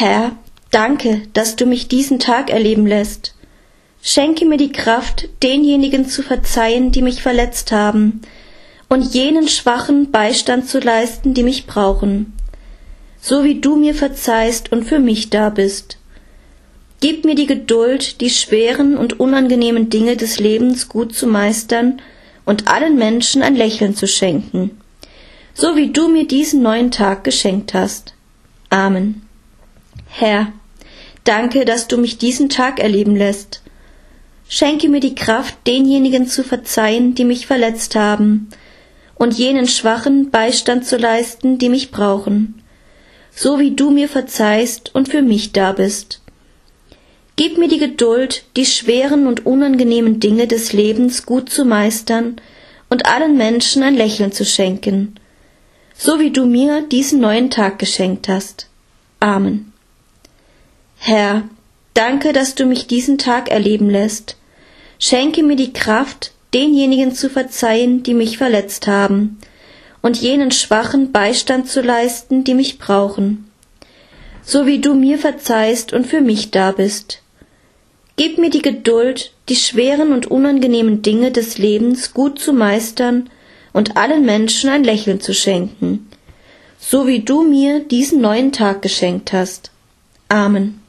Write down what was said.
Herr, danke, dass du mich diesen Tag erleben lässt. Schenke mir die Kraft, denjenigen zu verzeihen, die mich verletzt haben, und jenen Schwachen Beistand zu leisten, die mich brauchen, so wie du mir verzeihst und für mich da bist. Gib mir die Geduld, die schweren und unangenehmen Dinge des Lebens gut zu meistern und allen Menschen ein Lächeln zu schenken, so wie du mir diesen neuen Tag geschenkt hast. Amen. Herr, danke, dass du mich diesen Tag erleben lässt. Schenke mir die Kraft, denjenigen zu verzeihen, die mich verletzt haben, und jenen Schwachen Beistand zu leisten, die mich brauchen, so wie du mir verzeihst und für mich da bist. Gib mir die Geduld, die schweren und unangenehmen Dinge des Lebens gut zu meistern und allen Menschen ein Lächeln zu schenken, so wie du mir diesen neuen Tag geschenkt hast. Amen. Herr, danke, dass du mich diesen Tag erleben lässt. Schenke mir die Kraft, denjenigen zu verzeihen, die mich verletzt haben, und jenen Schwachen Beistand zu leisten, die mich brauchen, so wie du mir verzeihst und für mich da bist. Gib mir die Geduld, die schweren und unangenehmen Dinge des Lebens gut zu meistern und allen Menschen ein Lächeln zu schenken, so wie du mir diesen neuen Tag geschenkt hast. Amen.